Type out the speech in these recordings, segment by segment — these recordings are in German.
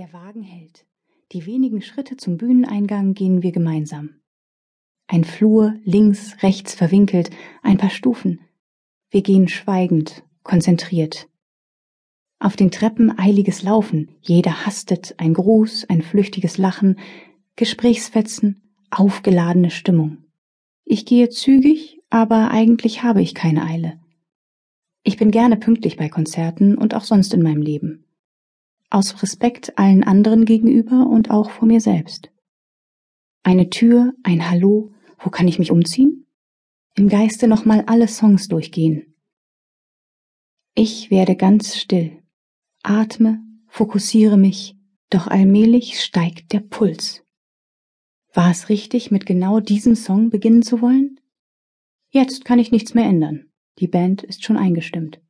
Der Wagen hält. Die wenigen Schritte zum Bühneneingang gehen wir gemeinsam. Ein Flur, links, rechts verwinkelt, ein paar Stufen. Wir gehen schweigend, konzentriert. Auf den Treppen eiliges Laufen, jeder hastet, ein Gruß, ein flüchtiges Lachen, Gesprächsfetzen, aufgeladene Stimmung. Ich gehe zügig, aber eigentlich habe ich keine Eile. Ich bin gerne pünktlich bei Konzerten und auch sonst in meinem Leben. Aus Respekt allen anderen gegenüber und auch vor mir selbst. Eine Tür, ein Hallo, wo kann ich mich umziehen? Im Geiste nochmal alle Songs durchgehen. Ich werde ganz still, atme, fokussiere mich, doch allmählich steigt der Puls. War es richtig, mit genau diesem Song beginnen zu wollen? Jetzt kann ich nichts mehr ändern. Die Band ist schon eingestimmt.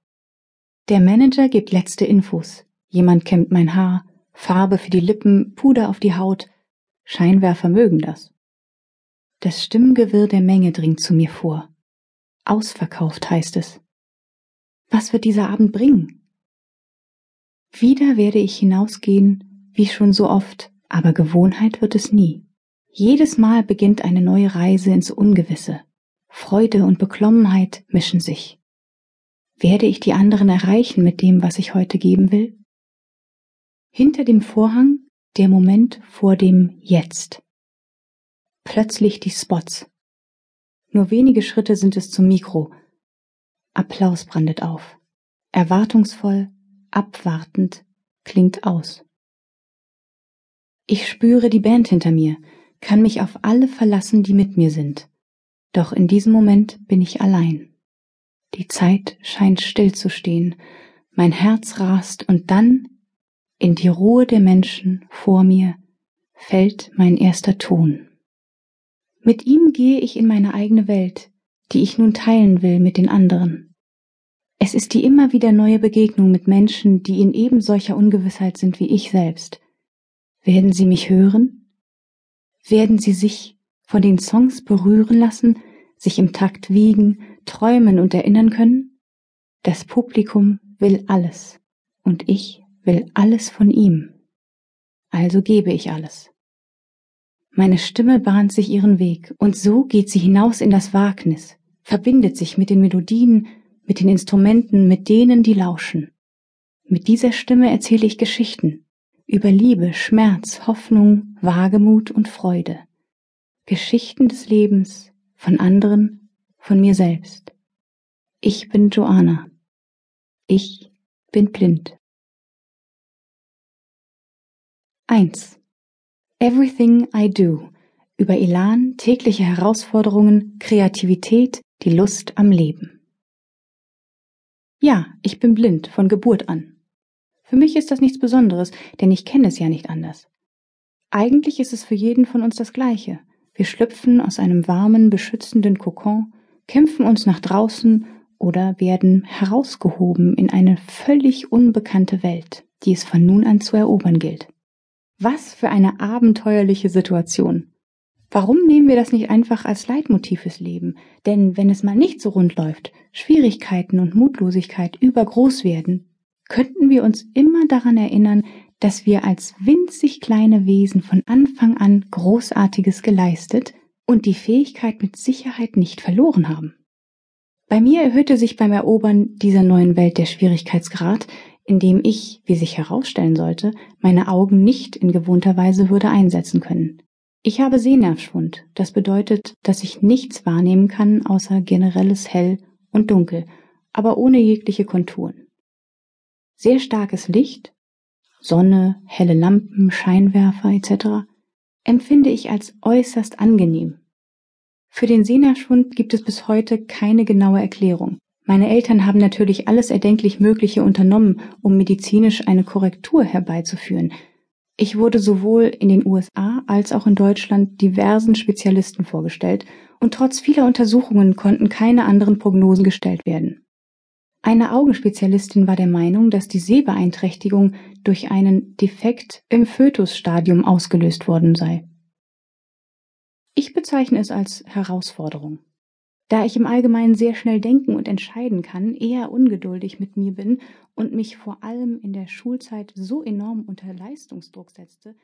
Der Manager gibt letzte Infos. Jemand kämmt mein Haar, Farbe für die Lippen, Puder auf die Haut. Scheinwerfer mögen das. Das Stimmgewirr der Menge dringt zu mir vor. Ausverkauft heißt es. Was wird dieser Abend bringen? Wieder werde ich hinausgehen, wie schon so oft, aber Gewohnheit wird es nie. Jedes Mal beginnt eine neue Reise ins Ungewisse. Freude und Beklommenheit mischen sich. Werde ich die anderen erreichen mit dem, was ich heute geben will? Hinter dem Vorhang der Moment vor dem Jetzt. Plötzlich die Spots. Nur wenige Schritte sind es zum Mikro. Applaus brandet auf. Erwartungsvoll, abwartend, klingt aus. Ich spüre die Band hinter mir, kann mich auf alle verlassen, die mit mir sind. Doch in diesem Moment bin ich allein. Die Zeit scheint stillzustehen, mein Herz rast und dann, in die Ruhe der Menschen vor mir, fällt mein erster Ton. Mit ihm gehe ich in meine eigene Welt, die ich nun teilen will mit den anderen. Es ist die immer wieder neue Begegnung mit Menschen, die in eben solcher Ungewissheit sind wie ich selbst. Werden sie mich hören? Werden sie sich von den Songs berühren lassen, sich im Takt wiegen, träumen und erinnern können? Das Publikum will alles und ich will alles von ihm. Also gebe ich alles. Meine Stimme bahnt sich ihren Weg und so geht sie hinaus in das Wagnis, verbindet sich mit den Melodien, mit den Instrumenten, mit denen, die lauschen. Mit dieser Stimme erzähle ich Geschichten über Liebe, Schmerz, Hoffnung, Wagemut und Freude. Geschichten des Lebens von anderen, von mir selbst. Ich bin Joanna. Ich bin blind. 1. Everything I Do über Elan, tägliche Herausforderungen, Kreativität, die Lust am Leben. Ja, ich bin blind von Geburt an. Für mich ist das nichts Besonderes, denn ich kenne es ja nicht anders. Eigentlich ist es für jeden von uns das Gleiche. Wir schlüpfen aus einem warmen, beschützenden Kokon, kämpfen uns nach draußen oder werden herausgehoben in eine völlig unbekannte Welt, die es von nun an zu erobern gilt. Was für eine abenteuerliche Situation. Warum nehmen wir das nicht einfach als Leitmotiv fürs Leben? Denn wenn es mal nicht so rund läuft, Schwierigkeiten und Mutlosigkeit übergroß werden, könnten wir uns immer daran erinnern, dass wir als winzig kleine Wesen von Anfang an Großartiges geleistet und die Fähigkeit mit Sicherheit nicht verloren haben. Bei mir erhöhte sich beim Erobern dieser neuen Welt der Schwierigkeitsgrad, indem ich, wie sich herausstellen sollte, meine Augen nicht in gewohnter Weise würde einsetzen können. Ich habe Sehnervschwund, das bedeutet, dass ich nichts wahrnehmen kann außer generelles Hell und Dunkel, aber ohne jegliche Konturen. Sehr starkes Licht Sonne, helle Lampen, Scheinwerfer etc. empfinde ich als äußerst angenehm. Für den Sehnerschwund gibt es bis heute keine genaue Erklärung. Meine Eltern haben natürlich alles erdenklich Mögliche unternommen, um medizinisch eine Korrektur herbeizuführen. Ich wurde sowohl in den USA als auch in Deutschland diversen Spezialisten vorgestellt, und trotz vieler Untersuchungen konnten keine anderen Prognosen gestellt werden. Eine Augenspezialistin war der Meinung, dass die Sehbeeinträchtigung durch einen Defekt im Fötusstadium ausgelöst worden sei. Ich bezeichne es als Herausforderung. Da ich im Allgemeinen sehr schnell denken und entscheiden kann, eher ungeduldig mit mir bin und mich vor allem in der Schulzeit so enorm unter Leistungsdruck setzte,